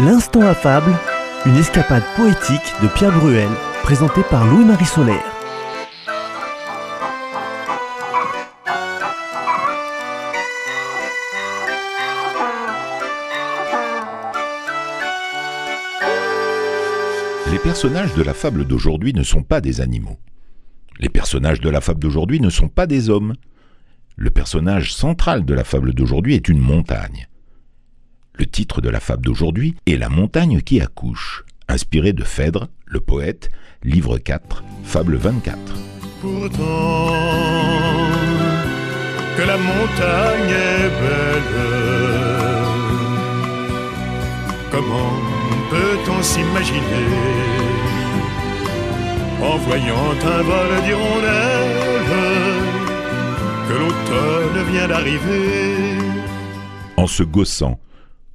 L'instant affable, une escapade poétique de Pierre Bruel, présentée par Louis-Marie Solaire. Les personnages de la fable d'aujourd'hui ne sont pas des animaux. Les personnages de la fable d'aujourd'hui ne sont pas des hommes. Le personnage central de la fable d'aujourd'hui est une montagne. Le titre de la fable d'aujourd'hui est La montagne qui accouche, inspiré de Phèdre, le poète, livre 4, fable 24. Pourtant, que la montagne est belle, comment peut-on s'imaginer? En voyant un vol d'hirondelles que l'automne vient d'arriver. En se gaussant,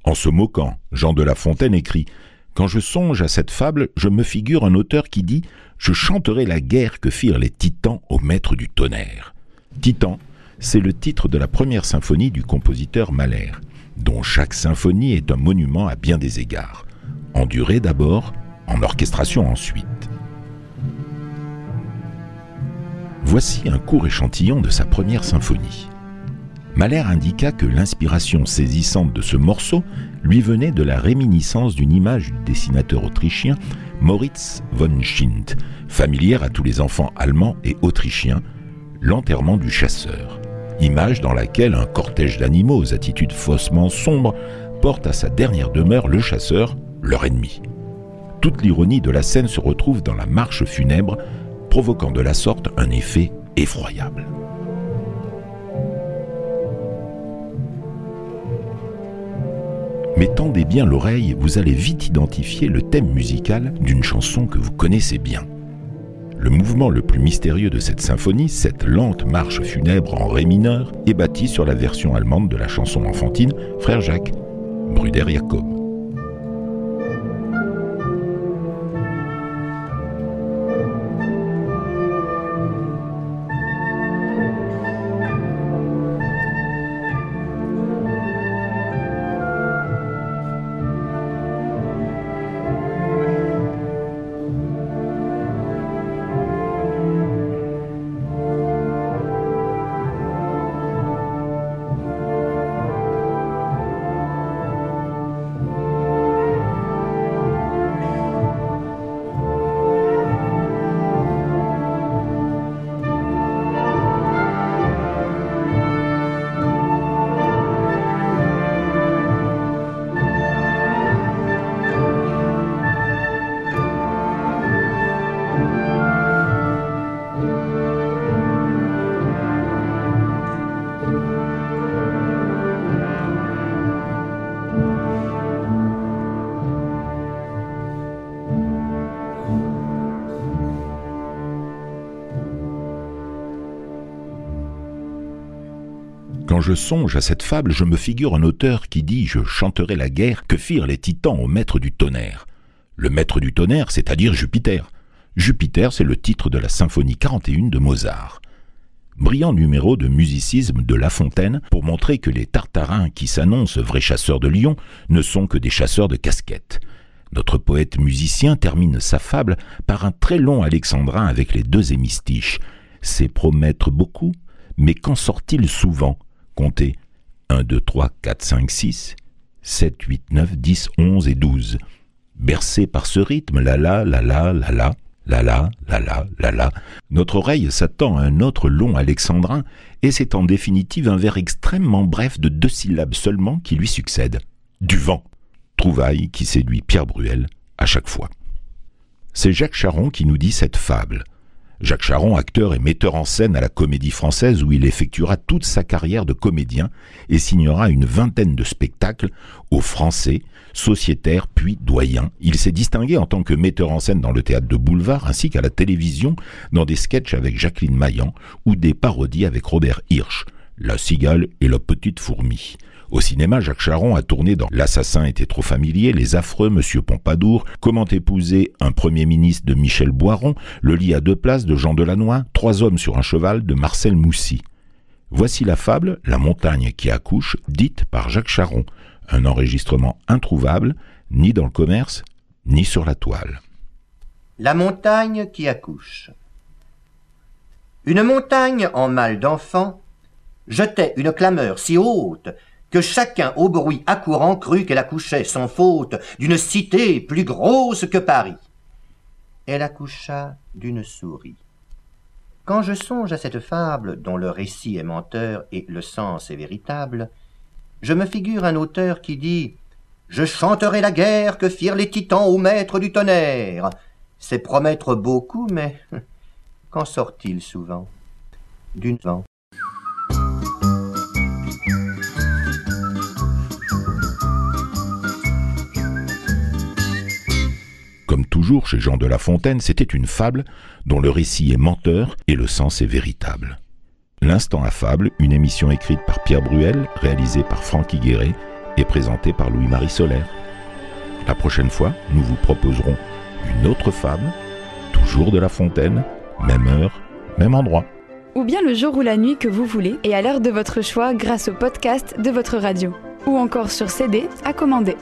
en se moquant, Jean de La Fontaine écrit Quand je songe à cette fable, je me figure un auteur qui dit Je chanterai la guerre que firent les titans au maître du tonnerre. Titan, c'est le titre de la première symphonie du compositeur Mahler, dont chaque symphonie est un monument à bien des égards. En durée d'abord, en orchestration ensuite. Voici un court échantillon de sa première symphonie. Mahler indiqua que l'inspiration saisissante de ce morceau lui venait de la réminiscence d'une image du dessinateur autrichien Moritz von Schint, familière à tous les enfants allemands et autrichiens, l'enterrement du chasseur. Image dans laquelle un cortège d'animaux aux attitudes faussement sombres porte à sa dernière demeure le chasseur, leur ennemi. Toute l'ironie de la scène se retrouve dans la marche funèbre, provoquant de la sorte un effet effroyable. Mais tendez bien l'oreille, vous allez vite identifier le thème musical d'une chanson que vous connaissez bien. Le mouvement le plus mystérieux de cette symphonie, cette lente marche funèbre en ré mineur, est bâti sur la version allemande de la chanson enfantine Frère Jacques, Bruder Jacob. Quand je songe à cette fable, je me figure un auteur qui dit Je chanterai la guerre que firent les titans au maître du tonnerre. Le maître du tonnerre, c'est-à-dire Jupiter. Jupiter, c'est le titre de la symphonie 41 de Mozart. Brillant numéro de musicisme de La Fontaine pour montrer que les Tartarins qui s'annoncent vrais chasseurs de lions ne sont que des chasseurs de casquettes. Notre poète musicien termine sa fable par un très long alexandrin avec les deux hémistiches. C'est promettre beaucoup, mais qu'en sort-il souvent? Comptez 1, 2, 3, 4, 5, 6, 7, 8, 9, 10, 11 et 12. Bercé par ce rythme, la la, la la, la la, la la, la la, la la, notre oreille s'attend à un autre long alexandrin, et c'est en définitive un vers extrêmement bref de deux syllabes seulement qui lui succède. Du vent. Trouvaille qui séduit Pierre Bruel à chaque fois. C'est Jacques Charon qui nous dit cette fable. Jacques Charon, acteur et metteur en scène à la Comédie Française où il effectuera toute sa carrière de comédien et signera une vingtaine de spectacles aux Français, sociétaires puis doyens. Il s'est distingué en tant que metteur en scène dans le théâtre de boulevard ainsi qu'à la télévision dans des sketchs avec Jacqueline Maillan ou des parodies avec Robert Hirsch, La cigale et la petite fourmi. Au cinéma, Jacques Charon a tourné dans L'assassin était trop familier, Les affreux, Monsieur Pompadour, Comment épouser un premier ministre de Michel Boiron, Le lit à deux places de Jean Delannoy, Trois hommes sur un cheval de Marcel Moussy. Voici la fable La montagne qui accouche, dite par Jacques Charon, un enregistrement introuvable ni dans le commerce, ni sur la toile. La montagne qui accouche. Une montagne en mal d'enfant jetait une clameur si haute que chacun au bruit accourant crut qu'elle accouchait sans faute d'une cité plus grosse que Paris. Elle accoucha d'une souris. Quand je songe à cette fable dont le récit est menteur et le sens est véritable, je me figure un auteur qui dit Je chanterai la guerre que firent les titans au maître du tonnerre. C'est promettre beaucoup, mais qu'en sort-il souvent? D'une vent. Chez Jean de La Fontaine, c'était une fable dont le récit est menteur et le sens est véritable. L'instant à fable, une émission écrite par Pierre Bruel, réalisée par Franck Higueret et présentée par Louis-Marie Solaire. La prochaine fois, nous vous proposerons une autre fable, toujours de La Fontaine, même heure, même endroit. Ou bien le jour ou la nuit que vous voulez et à l'heure de votre choix grâce au podcast de votre radio. Ou encore sur CD à commander.